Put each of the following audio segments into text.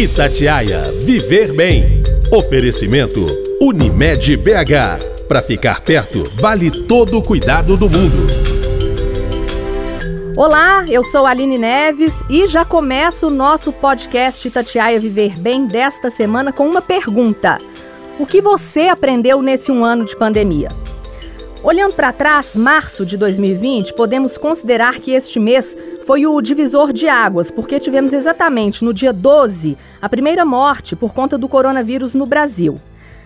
Itatiaia Viver Bem. Oferecimento Unimed BH. Para ficar perto, vale todo o cuidado do mundo. Olá, eu sou Aline Neves e já começo o nosso podcast Itatiaia Viver Bem desta semana com uma pergunta. O que você aprendeu nesse um ano de pandemia? Olhando para trás, março de 2020, podemos considerar que este mês foi o divisor de águas, porque tivemos exatamente no dia 12 a primeira morte por conta do coronavírus no Brasil.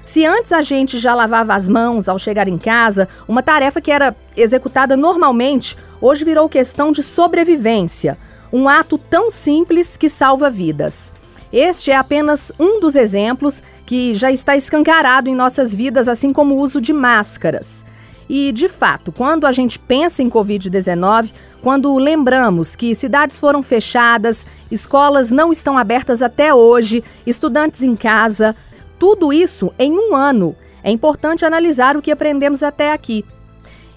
Se antes a gente já lavava as mãos ao chegar em casa, uma tarefa que era executada normalmente, hoje virou questão de sobrevivência. Um ato tão simples que salva vidas. Este é apenas um dos exemplos que já está escancarado em nossas vidas, assim como o uso de máscaras. E, de fato, quando a gente pensa em Covid-19, quando lembramos que cidades foram fechadas, escolas não estão abertas até hoje, estudantes em casa, tudo isso em um ano, é importante analisar o que aprendemos até aqui.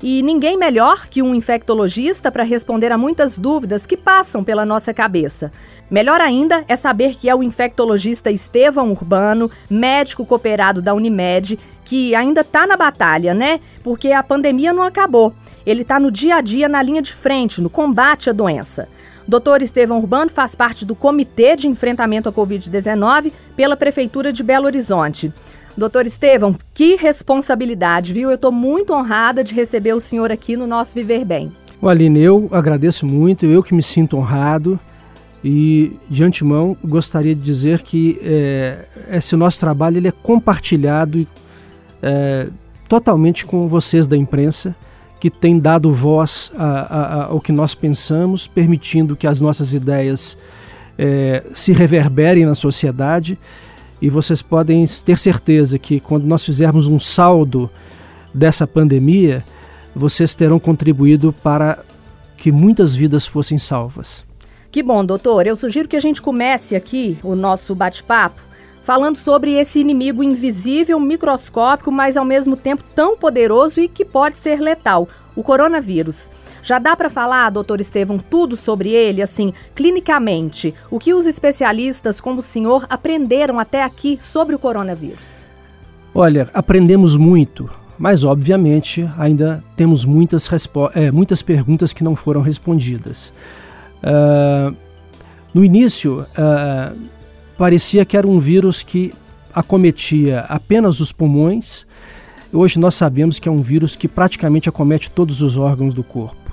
E ninguém melhor que um infectologista para responder a muitas dúvidas que passam pela nossa cabeça. Melhor ainda é saber que é o infectologista Estevão Urbano, médico cooperado da Unimed, que ainda está na batalha, né? Porque a pandemia não acabou. Ele está no dia a dia na linha de frente, no combate à doença. Doutor Estevão Urbano faz parte do Comitê de Enfrentamento à Covid-19 pela Prefeitura de Belo Horizonte. Doutor Estevão, que responsabilidade, viu? Eu estou muito honrada de receber o senhor aqui no nosso Viver Bem. O Aline, eu agradeço muito, eu que me sinto honrado e de antemão gostaria de dizer que é, esse nosso trabalho ele é compartilhado é, totalmente com vocês da imprensa que tem dado voz a, a, ao que nós pensamos, permitindo que as nossas ideias é, se reverberem na sociedade e vocês podem ter certeza que quando nós fizermos um saldo dessa pandemia, vocês terão contribuído para que muitas vidas fossem salvas. Que bom, doutor. Eu sugiro que a gente comece aqui o nosso bate-papo falando sobre esse inimigo invisível, microscópico, mas ao mesmo tempo tão poderoso e que pode ser letal, o coronavírus. Já dá para falar, doutor Estevam, tudo sobre ele, assim, clinicamente? O que os especialistas, como o senhor, aprenderam até aqui sobre o coronavírus? Olha, aprendemos muito, mas obviamente ainda temos muitas, é, muitas perguntas que não foram respondidas. Uh, no início, uh, parecia que era um vírus que acometia apenas os pulmões. Hoje nós sabemos que é um vírus que praticamente acomete todos os órgãos do corpo.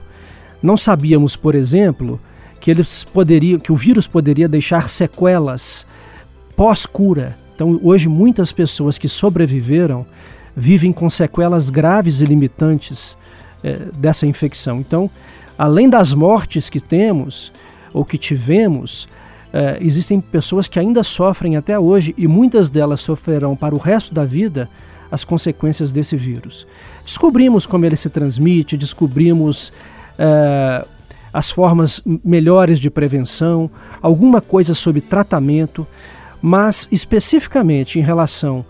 Não sabíamos, por exemplo, que eles poderiam, que o vírus poderia deixar sequelas pós-cura. Então, hoje muitas pessoas que sobreviveram vivem com sequelas graves e limitantes é, dessa infecção. Então, além das mortes que temos ou que tivemos, é, existem pessoas que ainda sofrem até hoje e muitas delas sofrerão para o resto da vida as consequências desse vírus. Descobrimos como ele se transmite, descobrimos é, as formas melhores de prevenção, alguma coisa sobre tratamento, mas especificamente em relação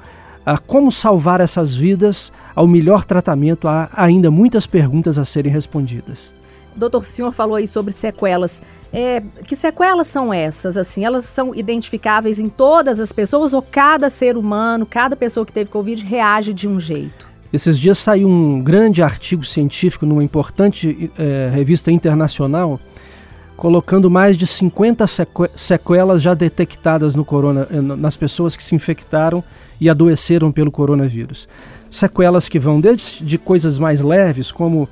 a como salvar essas vidas, ao melhor tratamento, há ainda muitas perguntas a serem respondidas. Doutor, senhor falou aí sobre sequelas. É, que sequelas são essas? Assim, elas são identificáveis em todas as pessoas ou cada ser humano, cada pessoa que teve Covid reage de um jeito? Esses dias saiu um grande artigo científico numa importante é, revista internacional, colocando mais de 50 sequelas já detectadas no corona, eh, nas pessoas que se infectaram e adoeceram pelo coronavírus. Sequelas que vão desde de coisas mais leves, como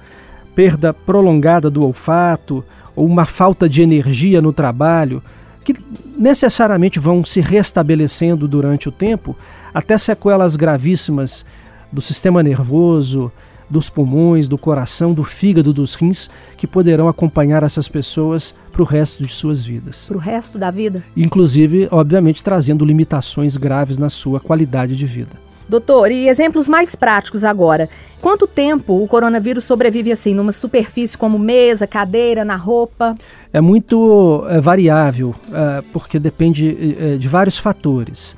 perda prolongada do olfato ou uma falta de energia no trabalho, que necessariamente vão se restabelecendo durante o tempo, até sequelas gravíssimas do sistema nervoso, dos pulmões, do coração, do fígado, dos rins, que poderão acompanhar essas pessoas para o resto de suas vidas. Para o resto da vida? Inclusive, obviamente, trazendo limitações graves na sua qualidade de vida. Doutor, e exemplos mais práticos agora. Quanto tempo o coronavírus sobrevive assim, numa superfície como mesa, cadeira, na roupa? É muito é, variável, é, porque depende é, de vários fatores.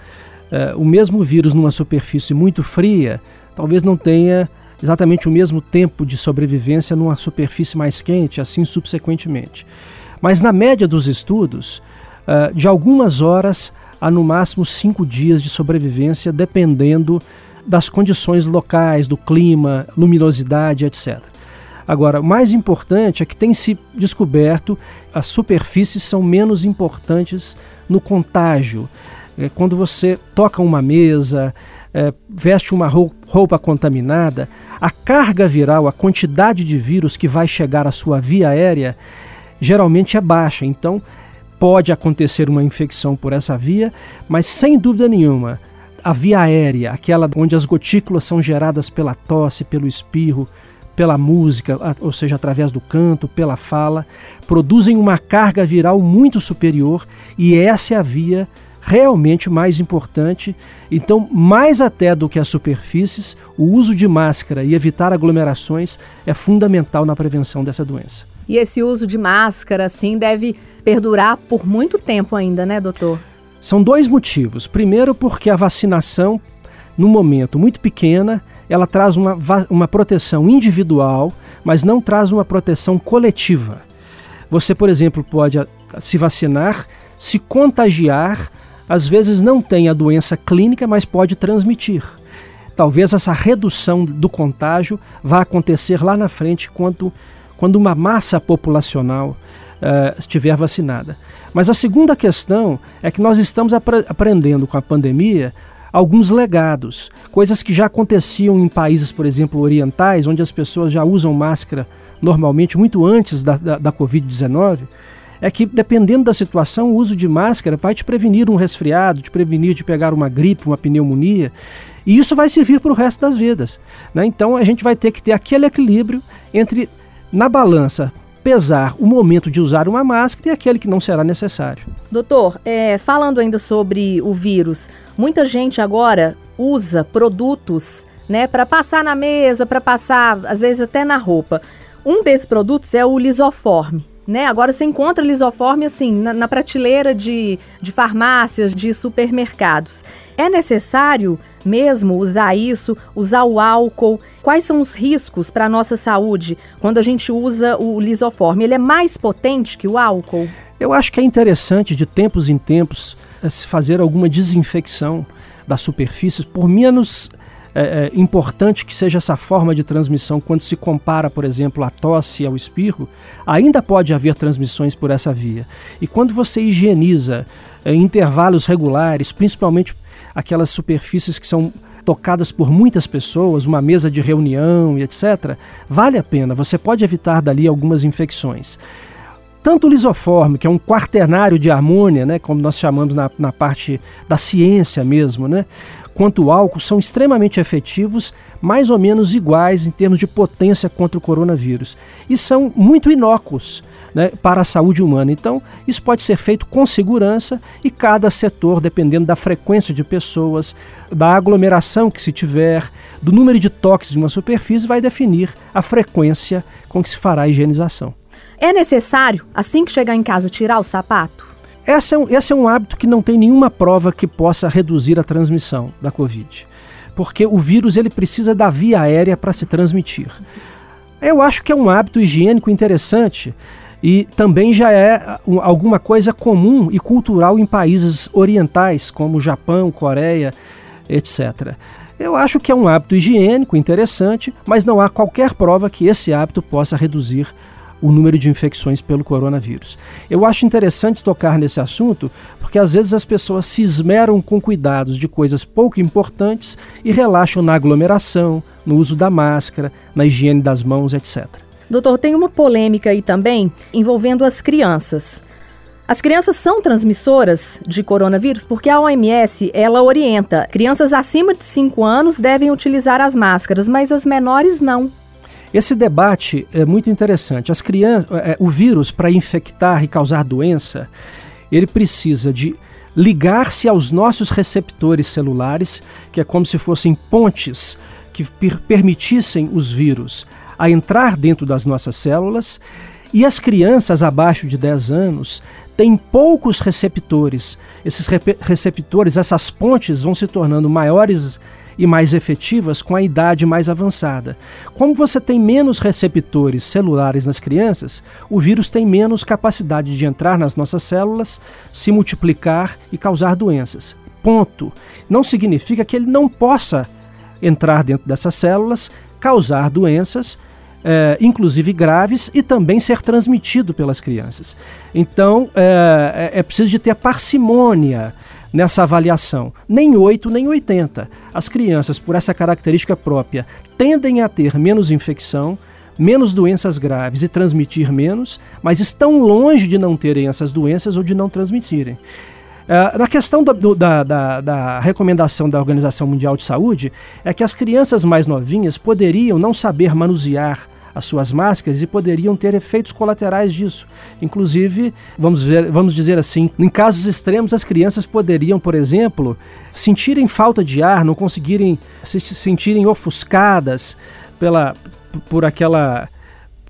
É, o mesmo vírus numa superfície muito fria talvez não tenha exatamente o mesmo tempo de sobrevivência numa superfície mais quente, assim subsequentemente. Mas na média dos estudos, uh, de algumas horas a no máximo cinco dias de sobrevivência, dependendo das condições locais, do clima, luminosidade, etc. Agora, o mais importante é que tem se descoberto as superfícies são menos importantes no contágio. É, quando você toca uma mesa, é, veste uma roupa contaminada, a carga viral, a quantidade de vírus que vai chegar à sua via aérea, geralmente é baixa. Então, pode acontecer uma infecção por essa via, mas sem dúvida nenhuma, a via aérea, aquela onde as gotículas são geradas pela tosse, pelo espirro, pela música, ou seja, através do canto, pela fala, produzem uma carga viral muito superior e essa é a via realmente mais importante. Então, mais até do que as superfícies, o uso de máscara e evitar aglomerações é fundamental na prevenção dessa doença. E esse uso de máscara, assim, deve perdurar por muito tempo ainda, né, doutor? São dois motivos. Primeiro, porque a vacinação, no momento muito pequena, ela traz uma, uma proteção individual, mas não traz uma proteção coletiva. Você, por exemplo, pode se vacinar, se contagiar, às vezes não tem a doença clínica, mas pode transmitir. Talvez essa redução do contágio vá acontecer lá na frente quando, quando uma massa populacional uh, estiver vacinada. Mas a segunda questão é que nós estamos apre aprendendo com a pandemia alguns legados, coisas que já aconteciam em países, por exemplo, orientais, onde as pessoas já usam máscara normalmente muito antes da, da, da Covid-19, é que dependendo da situação, o uso de máscara vai te prevenir um resfriado, te prevenir de pegar uma gripe, uma pneumonia, e isso vai servir para o resto das vidas. Né? Então a gente vai ter que ter aquele equilíbrio entre, na balança, pesar o momento de usar uma máscara e aquele que não será necessário. Doutor, é, falando ainda sobre o vírus, muita gente agora usa produtos né, para passar na mesa, para passar, às vezes, até na roupa. Um desses produtos é o lisoforme. Né? Agora você encontra lisoforme assim na, na prateleira de, de farmácias, de supermercados. É necessário mesmo usar isso, usar o álcool? Quais são os riscos para a nossa saúde quando a gente usa o lisoforme? Ele é mais potente que o álcool? Eu acho que é interessante de tempos em tempos eh, se fazer alguma desinfecção das superfícies, por menos é, importante que seja essa forma de transmissão, quando se compara, por exemplo, a tosse ao espirro, ainda pode haver transmissões por essa via. E quando você higieniza em intervalos regulares, principalmente aquelas superfícies que são tocadas por muitas pessoas, uma mesa de reunião e etc., vale a pena, você pode evitar dali algumas infecções. Tanto o lisoforme, que é um quaternário de amônia, né, como nós chamamos na, na parte da ciência mesmo, né, quanto o álcool são extremamente efetivos, mais ou menos iguais em termos de potência contra o coronavírus. E são muito inócuos né, para a saúde humana. Então, isso pode ser feito com segurança e cada setor, dependendo da frequência de pessoas, da aglomeração que se tiver, do número de toques de uma superfície, vai definir a frequência com que se fará a higienização. É necessário, assim que chegar em casa, tirar o sapato? Esse é, um, esse é um hábito que não tem nenhuma prova que possa reduzir a transmissão da Covid. Porque o vírus ele precisa da via aérea para se transmitir. Eu acho que é um hábito higiênico interessante e também já é alguma coisa comum e cultural em países orientais, como Japão, Coreia, etc. Eu acho que é um hábito higiênico interessante, mas não há qualquer prova que esse hábito possa reduzir o número de infecções pelo coronavírus. Eu acho interessante tocar nesse assunto porque às vezes as pessoas se esmeram com cuidados de coisas pouco importantes e relaxam na aglomeração, no uso da máscara, na higiene das mãos, etc. Doutor, tem uma polêmica aí também envolvendo as crianças. As crianças são transmissoras de coronavírus porque a OMS ela orienta crianças acima de 5 anos devem utilizar as máscaras, mas as menores não. Esse debate é muito interessante. As crianças, é, o vírus para infectar e causar doença, ele precisa de ligar-se aos nossos receptores celulares, que é como se fossem pontes que per permitissem os vírus a entrar dentro das nossas células. E as crianças abaixo de 10 anos têm poucos receptores. Esses receptores, essas pontes vão se tornando maiores e mais efetivas com a idade mais avançada. Como você tem menos receptores celulares nas crianças, o vírus tem menos capacidade de entrar nas nossas células, se multiplicar e causar doenças. Ponto. Não significa que ele não possa entrar dentro dessas células, causar doenças, é, inclusive graves, e também ser transmitido pelas crianças. Então, é, é, é preciso de ter parcimônia nessa avaliação. Nem 8, nem 80. As crianças, por essa característica própria, tendem a ter menos infecção, menos doenças graves e transmitir menos, mas estão longe de não terem essas doenças ou de não transmitirem. Uh, na questão da, da, da, da, recomendação da Organização Mundial de Saúde, é que as crianças mais novinhas poderiam não saber manusear as suas máscaras e poderiam ter efeitos colaterais disso. Inclusive, vamos, ver, vamos dizer assim, em casos extremos, as crianças poderiam, por exemplo, sentirem falta de ar, não conseguirem se sentirem ofuscadas pela, por aquela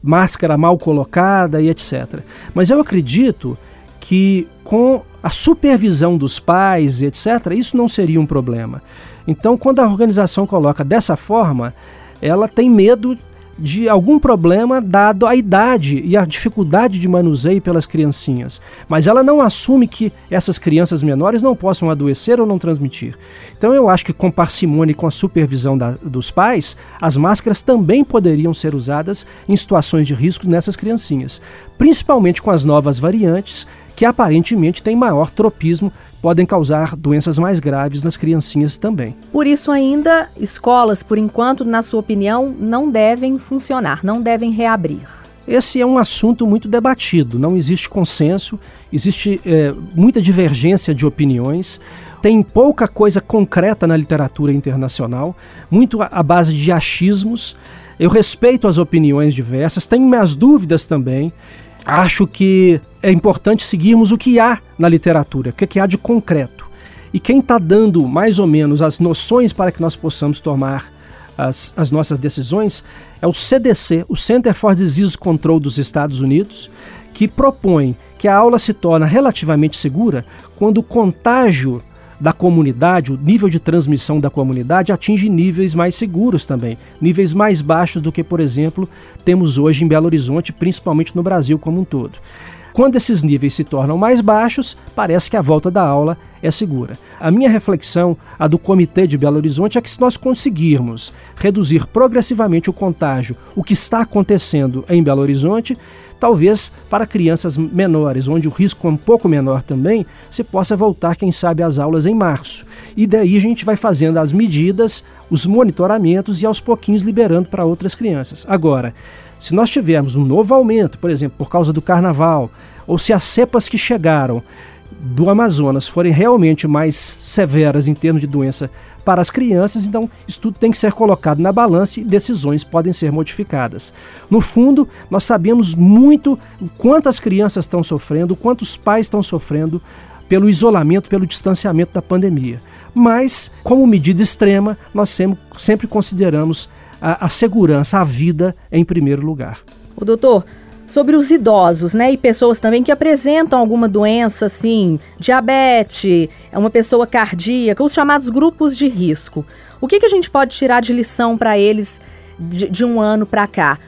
máscara mal colocada e etc. Mas eu acredito que com a supervisão dos pais, etc., isso não seria um problema. Então, quando a organização coloca dessa forma, ela tem medo de algum problema dado a idade e a dificuldade de manuseio pelas criancinhas. Mas ela não assume que essas crianças menores não possam adoecer ou não transmitir. Então eu acho que com parcimônia e com a supervisão da, dos pais, as máscaras também poderiam ser usadas em situações de risco nessas criancinhas, principalmente com as novas variantes que aparentemente têm maior tropismo podem causar doenças mais graves nas criancinhas também. Por isso, ainda, escolas, por enquanto, na sua opinião, não devem funcionar, não devem reabrir. Esse é um assunto muito debatido, não existe consenso, existe é, muita divergência de opiniões, tem pouca coisa concreta na literatura internacional, muito à base de achismos. Eu respeito as opiniões diversas, tenho minhas dúvidas também acho que é importante seguirmos o que há na literatura, o que há de concreto. E quem está dando mais ou menos as noções para que nós possamos tomar as, as nossas decisões é o CDC, o Center for Disease Control dos Estados Unidos, que propõe que a aula se torna relativamente segura quando o contágio da comunidade, o nível de transmissão da comunidade atinge níveis mais seguros também, níveis mais baixos do que, por exemplo, temos hoje em Belo Horizonte, principalmente no Brasil como um todo. Quando esses níveis se tornam mais baixos, parece que a volta da aula é segura. A minha reflexão, a do Comitê de Belo Horizonte, é que se nós conseguirmos reduzir progressivamente o contágio, o que está acontecendo em Belo Horizonte, talvez para crianças menores, onde o risco é um pouco menor também, se possa voltar, quem sabe, às aulas em março. E daí a gente vai fazendo as medidas, os monitoramentos e aos pouquinhos liberando para outras crianças. Agora, se nós tivermos um novo aumento, por exemplo, por causa do carnaval, ou se as cepas que chegaram do Amazonas forem realmente mais severas em termos de doença para as crianças, então isso tudo tem que ser colocado na balança e decisões podem ser modificadas. No fundo, nós sabemos muito quantas crianças estão sofrendo, quantos pais estão sofrendo pelo isolamento, pelo distanciamento da pandemia. Mas, como medida extrema, nós sempre, consideramos a, a segurança, a vida em primeiro lugar. O doutor, sobre os idosos, né, e pessoas também que apresentam alguma doença, assim, diabetes, é uma pessoa cardíaca, os chamados grupos de risco. O que, que a gente pode tirar de lição para eles de, de um ano para cá?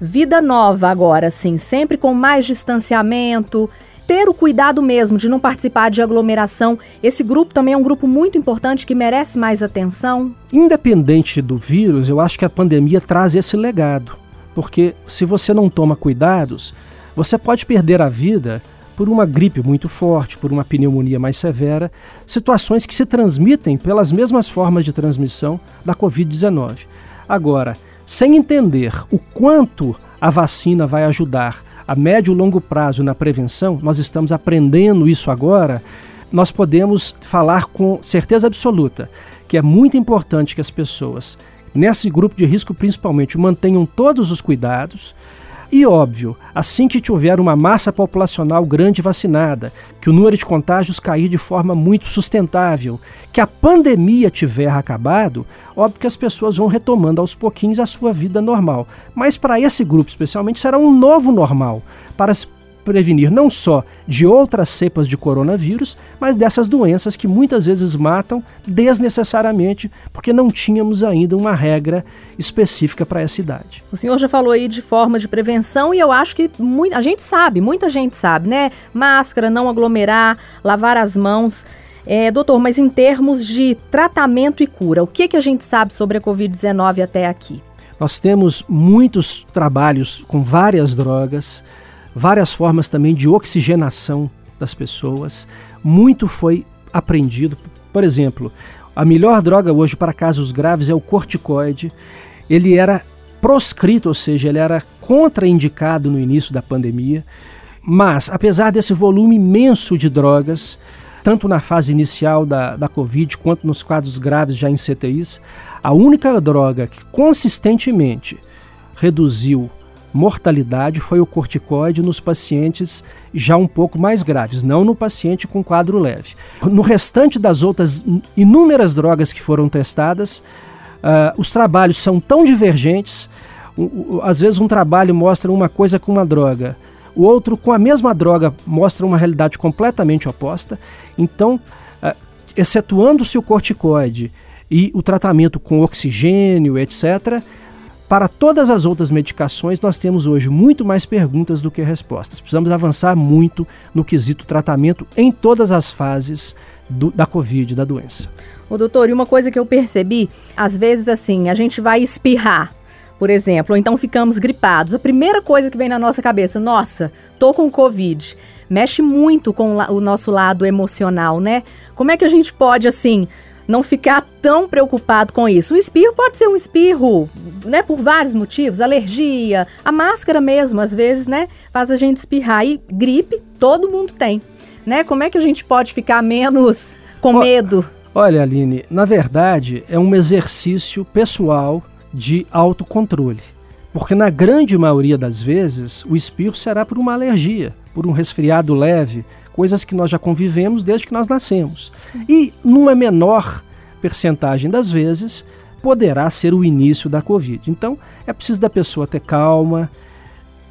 Vida nova agora, assim, sempre com mais distanciamento, ter o cuidado mesmo de não participar de aglomeração. Esse grupo também é um grupo muito importante que merece mais atenção. Independente do vírus, eu acho que a pandemia traz esse legado. Porque se você não toma cuidados, você pode perder a vida por uma gripe muito forte, por uma pneumonia mais severa, situações que se transmitem pelas mesmas formas de transmissão da Covid-19. Agora, sem entender o quanto a vacina vai ajudar a médio e longo prazo na prevenção, nós estamos aprendendo isso agora, nós podemos falar com certeza absoluta que é muito importante que as pessoas, nesse grupo de risco principalmente, mantenham todos os cuidados. E óbvio, assim que tiver uma massa populacional grande vacinada, que o número de contágios cair de forma muito sustentável, que a pandemia tiver acabado, óbvio que as pessoas vão retomando aos pouquinhos a sua vida normal. Mas para esse grupo especialmente será um novo normal. Para prevenir não só de outras cepas de coronavírus, mas dessas doenças que muitas vezes matam desnecessariamente, porque não tínhamos ainda uma regra específica para essa idade. O senhor já falou aí de forma de prevenção e eu acho que a gente sabe, muita gente sabe, né? Máscara, não aglomerar, lavar as mãos. É, doutor, mas em termos de tratamento e cura, o que, que a gente sabe sobre a Covid-19 até aqui? Nós temos muitos trabalhos com várias drogas, várias formas também de oxigenação das pessoas. Muito foi aprendido. Por exemplo, a melhor droga hoje para casos graves é o corticoide. Ele era proscrito, ou seja, ele era contraindicado no início da pandemia. Mas, apesar desse volume imenso de drogas, tanto na fase inicial da, da Covid quanto nos quadros graves já em CTIs, a única droga que consistentemente reduziu mortalidade foi o corticoide nos pacientes já um pouco mais graves, não no paciente com quadro leve. No restante das outras inúmeras drogas que foram testadas, uh, os trabalhos são tão divergentes. às vezes, um trabalho mostra uma coisa com uma droga, o outro, com a mesma droga, mostra uma realidade completamente oposta. Então, uh, excetuando-se o corticoide e o tratamento com oxigênio, etc., para todas as outras medicações, nós temos hoje muito mais perguntas do que respostas. Precisamos avançar muito no quesito tratamento em todas as fases do, da Covid, da doença. O doutor, e uma coisa que eu percebi, às vezes assim, a gente vai espirrar por exemplo, ou então ficamos gripados. A primeira coisa que vem na nossa cabeça, nossa, tô com Covid. Mexe muito com o nosso lado emocional, né? Como é que a gente pode, assim, não ficar tão preocupado com isso? O espirro pode ser um espirro, né, por vários motivos, alergia, a máscara mesmo, às vezes, né, faz a gente espirrar. E gripe, todo mundo tem, né? Como é que a gente pode ficar menos com medo? Olha, Aline, na verdade, é um exercício pessoal de autocontrole. Porque na grande maioria das vezes o espirro será por uma alergia, por um resfriado leve, coisas que nós já convivemos desde que nós nascemos. E numa menor percentagem das vezes poderá ser o início da Covid. Então é preciso da pessoa ter calma,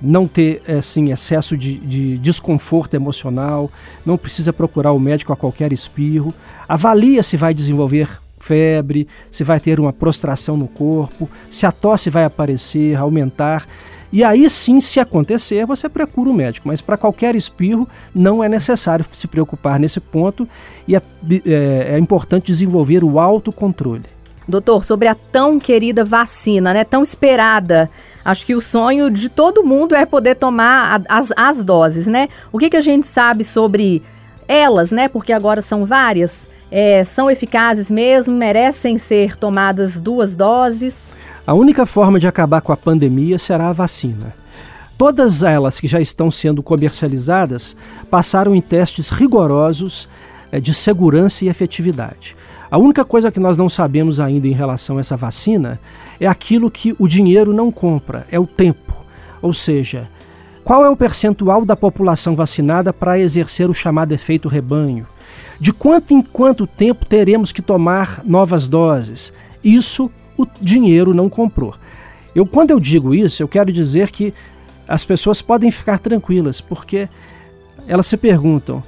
não ter assim, excesso de, de, desconforto emocional, não precisa procurar o médico a qualquer espirro, avalia se vai desenvolver febre, se vai ter uma prostração no corpo, se a tosse vai aparecer, aumentar. E aí sim, se acontecer, você procura o médico. Mas para qualquer espirro, não é necessário se preocupar nesse ponto e é, é, é importante desenvolver o autocontrole. Doutor, sobre a tão querida vacina, né? Tão esperada. Acho que o sonho de todo mundo é poder tomar as, as doses, né? O que, que a gente sabe sobre elas, né? Porque agora são várias é, são eficazes mesmo, merecem ser tomadas duas doses? A única forma de acabar com a pandemia será a vacina. Todas elas que já estão sendo comercializadas passaram em testes rigorosos é, de segurança e efetividade. A única coisa que nós não sabemos ainda em relação a essa vacina é aquilo que o dinheiro não compra, é o tempo. Ou seja, qual é o percentual da população vacinada para exercer o chamado efeito rebanho? De quanto em quanto tempo teremos que tomar novas doses? Isso o dinheiro não comprou. Eu, quando eu digo isso, eu quero dizer que as pessoas podem ficar tranquilas, porque elas se perguntam: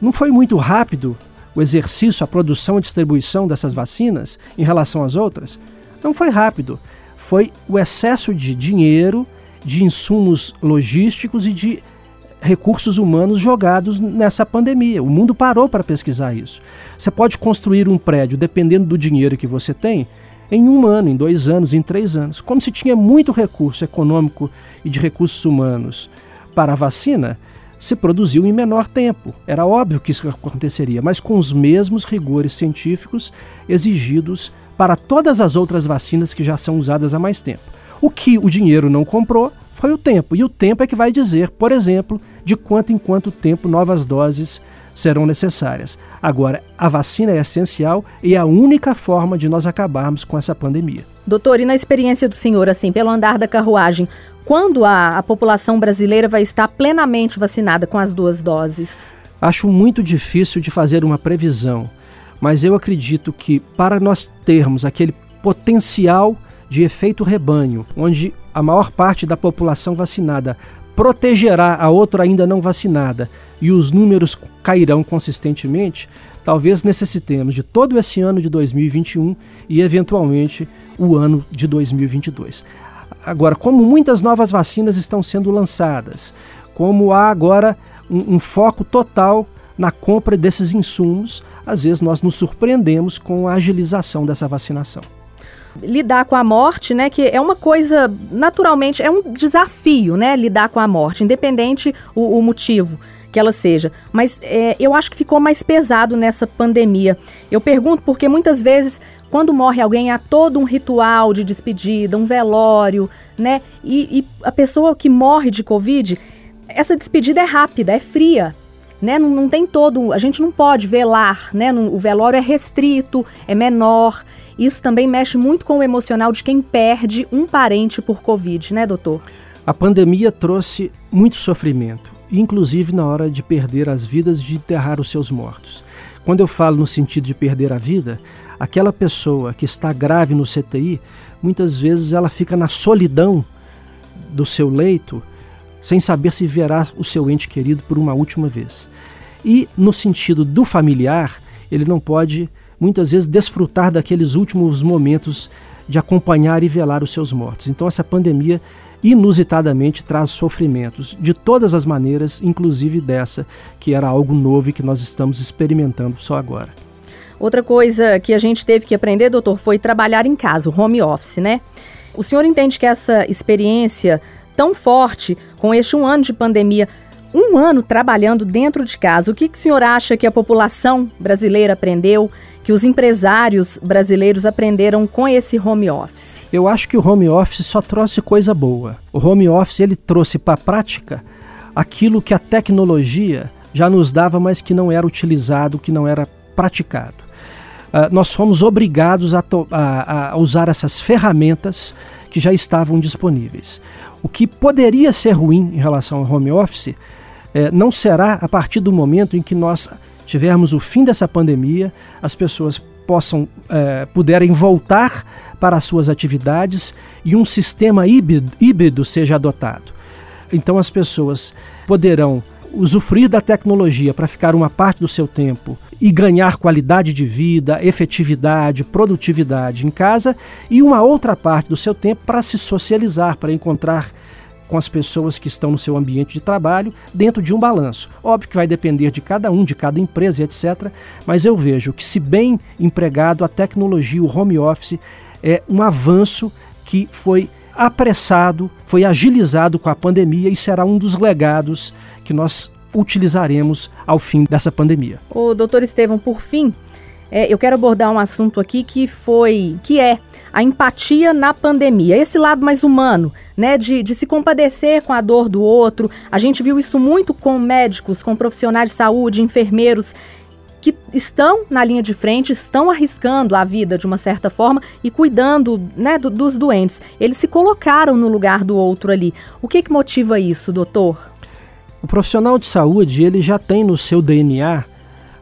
não foi muito rápido o exercício, a produção e distribuição dessas vacinas em relação às outras? Não foi rápido. Foi o excesso de dinheiro, de insumos logísticos e de recursos humanos jogados nessa pandemia. O mundo parou para pesquisar isso. Você pode construir um prédio, dependendo do dinheiro que você tem, em um ano, em dois anos, em três anos. Como se tinha muito recurso econômico e de recursos humanos para a vacina, se produziu em menor tempo. Era óbvio que isso aconteceria, mas com os mesmos rigores científicos exigidos para todas as outras vacinas que já são usadas há mais tempo. O que o dinheiro não comprou foi o tempo. E o tempo é que vai dizer, por exemplo, de quanto em quanto tempo novas doses serão necessárias. Agora, a vacina é essencial e é a única forma de nós acabarmos com essa pandemia. Doutor, e na experiência do senhor, assim, pelo andar da carruagem, quando a, a população brasileira vai estar plenamente vacinada com as duas doses? Acho muito difícil de fazer uma previsão, mas eu acredito que para nós termos aquele potencial de efeito rebanho, onde a maior parte da população vacinada protegerá a outra ainda não vacinada e os números cairão consistentemente, talvez necessitemos de todo esse ano de 2021 e, eventualmente, o ano de 2022. Agora, como muitas novas vacinas estão sendo lançadas, como há agora um, um foco total na compra desses insumos, às vezes nós nos surpreendemos com a agilização dessa vacinação lidar com a morte, né, que é uma coisa naturalmente é um desafio, né, lidar com a morte, independente o, o motivo que ela seja. Mas é, eu acho que ficou mais pesado nessa pandemia. Eu pergunto porque muitas vezes quando morre alguém há todo um ritual de despedida, um velório, né, e, e a pessoa que morre de covid, essa despedida é rápida, é fria né? Não, não tem todo, a gente não pode velar, né? o velório é restrito, é menor. Isso também mexe muito com o emocional de quem perde um parente por Covid, né, doutor? A pandemia trouxe muito sofrimento, inclusive na hora de perder as vidas, de enterrar os seus mortos. Quando eu falo no sentido de perder a vida, aquela pessoa que está grave no CTI, muitas vezes ela fica na solidão do seu leito sem saber se verá o seu ente querido por uma última vez. E no sentido do familiar, ele não pode muitas vezes desfrutar daqueles últimos momentos de acompanhar e velar os seus mortos. Então essa pandemia inusitadamente traz sofrimentos de todas as maneiras, inclusive dessa, que era algo novo e que nós estamos experimentando só agora. Outra coisa que a gente teve que aprender, doutor, foi trabalhar em casa, o home office, né? O senhor entende que essa experiência tão forte com este um ano de pandemia. Um ano trabalhando dentro de casa, o que, que o senhor acha que a população brasileira aprendeu, que os empresários brasileiros aprenderam com esse home office? Eu acho que o home office só trouxe coisa boa. O home office ele trouxe para a prática aquilo que a tecnologia já nos dava, mas que não era utilizado, que não era praticado. Uh, nós fomos obrigados a, a, a usar essas ferramentas que já estavam disponíveis. O que poderia ser ruim em relação ao home office é, não será a partir do momento em que nós tivermos o fim dessa pandemia, as pessoas possam é, puderem voltar para as suas atividades e um sistema híbrido, híbrido seja adotado. Então as pessoas poderão usufruir da tecnologia para ficar uma parte do seu tempo e ganhar qualidade de vida, efetividade, produtividade em casa e uma outra parte do seu tempo para se socializar, para encontrar com as pessoas que estão no seu ambiente de trabalho dentro de um balanço. Óbvio que vai depender de cada um, de cada empresa etc. Mas eu vejo que, se bem empregado, a tecnologia, o home office, é um avanço que foi apressado, foi agilizado com a pandemia e será um dos legados que nós utilizaremos ao fim dessa pandemia. O doutor Estevam, por fim, é, eu quero abordar um assunto aqui que foi, que é a empatia na pandemia, esse lado mais humano, né, de, de se compadecer com a dor do outro. A gente viu isso muito com médicos, com profissionais de saúde, enfermeiros que estão na linha de frente, estão arriscando a vida de uma certa forma e cuidando né, do, dos doentes. Eles se colocaram no lugar do outro ali. O que, que motiva isso, doutor? O profissional de saúde ele já tem no seu DNA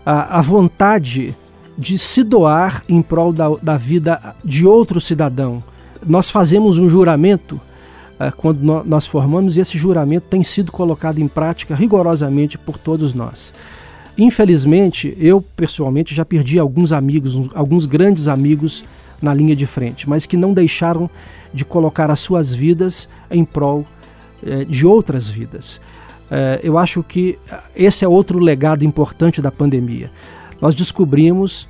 a, a vontade de se doar em prol da, da, vida de outro cidadão. Nós fazemos um juramento uh, quando no, nós formamos e esse juramento tem sido colocado em prática rigorosamente por todos nós. Infelizmente, eu pessoalmente já perdi alguns amigos, alguns grandes amigos na linha de frente, mas que não deixaram de colocar as suas vidas em prol eh, de outras vidas. É, eu acho que esse é outro legado importante da pandemia. Nós descobrimos,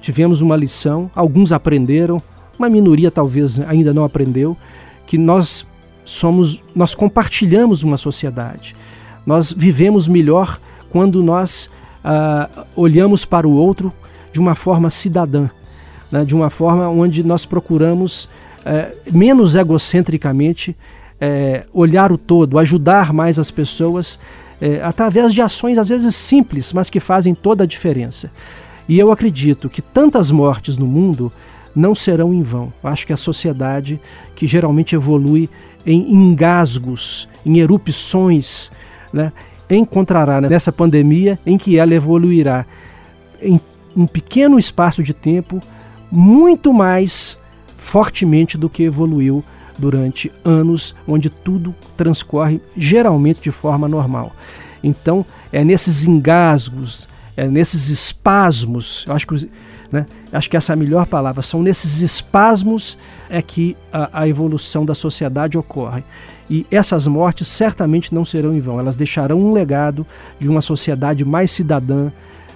tivemos uma lição, alguns aprenderam, uma minoria talvez ainda não aprendeu, que nós somos, nós compartilhamos uma sociedade. Nós vivemos melhor quando nós ah, olhamos para o outro de uma forma cidadã, né, de uma forma onde nós procuramos eh, menos egocentricamente é, olhar o todo, ajudar mais as pessoas é, através de ações às vezes simples, mas que fazem toda a diferença. E eu acredito que tantas mortes no mundo não serão em vão. Eu acho que a sociedade, que geralmente evolui em engasgos, em erupções, né, encontrará nessa pandemia em que ela evoluirá em um pequeno espaço de tempo muito mais fortemente do que evoluiu durante anos onde tudo transcorre geralmente de forma normal. Então, é nesses engasgos, é nesses espasmos, eu acho que, né, acho que essa é a melhor palavra, são nesses espasmos é que a, a evolução da sociedade ocorre. E essas mortes certamente não serão em vão, elas deixarão um legado de uma sociedade mais cidadã,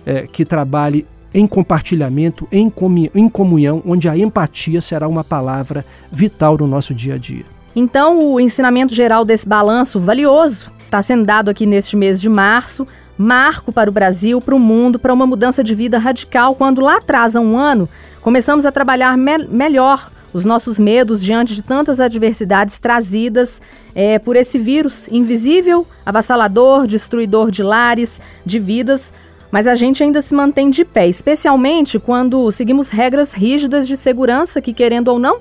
é, que trabalhe em compartilhamento, em, em comunhão, onde a empatia será uma palavra vital no nosso dia a dia. Então, o ensinamento geral desse balanço valioso está sendo dado aqui neste mês de março, marco para o Brasil, para o mundo, para uma mudança de vida radical, quando lá atrás, há um ano, começamos a trabalhar me melhor os nossos medos diante de tantas adversidades trazidas é, por esse vírus invisível, avassalador, destruidor de lares, de vidas, mas a gente ainda se mantém de pé, especialmente quando seguimos regras rígidas de segurança que, querendo ou não,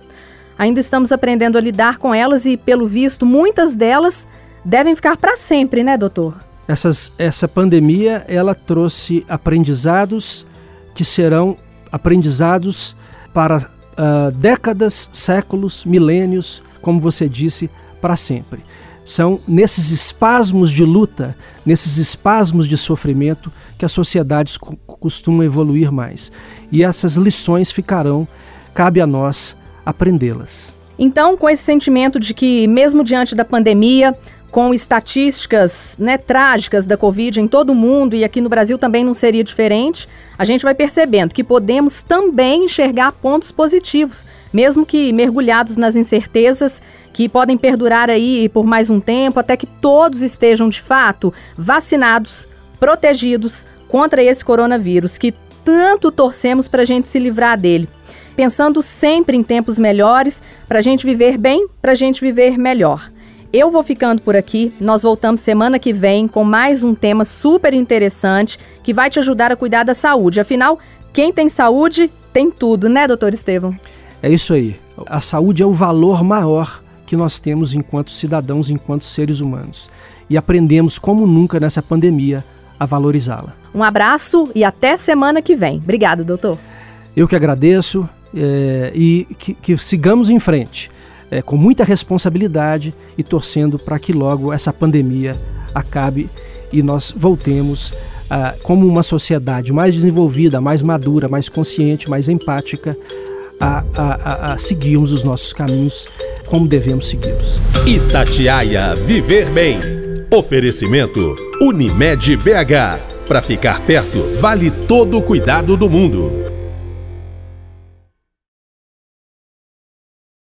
ainda estamos aprendendo a lidar com elas e, pelo visto, muitas delas devem ficar para sempre, né, doutor? Essas, essa pandemia ela trouxe aprendizados que serão aprendizados para uh, décadas, séculos, milênios, como você disse, para sempre. São nesses espasmos de luta, nesses espasmos de sofrimento, que as sociedades costumam evoluir mais. E essas lições ficarão, cabe a nós aprendê-las. Então, com esse sentimento de que, mesmo diante da pandemia, com estatísticas né, trágicas da Covid em todo o mundo e aqui no Brasil também não seria diferente, a gente vai percebendo que podemos também enxergar pontos positivos, mesmo que mergulhados nas incertezas que podem perdurar aí por mais um tempo, até que todos estejam de fato vacinados, protegidos contra esse coronavírus que tanto torcemos para a gente se livrar dele. Pensando sempre em tempos melhores, para a gente viver bem, para a gente viver melhor. Eu vou ficando por aqui. Nós voltamos semana que vem com mais um tema super interessante que vai te ajudar a cuidar da saúde. Afinal, quem tem saúde tem tudo, né, doutor Estevam? É isso aí. A saúde é o valor maior que nós temos enquanto cidadãos, enquanto seres humanos. E aprendemos como nunca nessa pandemia a valorizá-la. Um abraço e até semana que vem. Obrigado, doutor. Eu que agradeço é, e que, que, sigamos em frente é, com muita responsabilidade e torcendo para que logo essa pandemia acabe e nós voltemos a, como uma sociedade mais desenvolvida, mais madura, mais consciente, mais empática a, a, a seguirmos os nossos caminhos como devemos segui-los. Itatiaia Viver Bem. Oferecimento Unimed BH. Para ficar perto, vale todo o cuidado do mundo.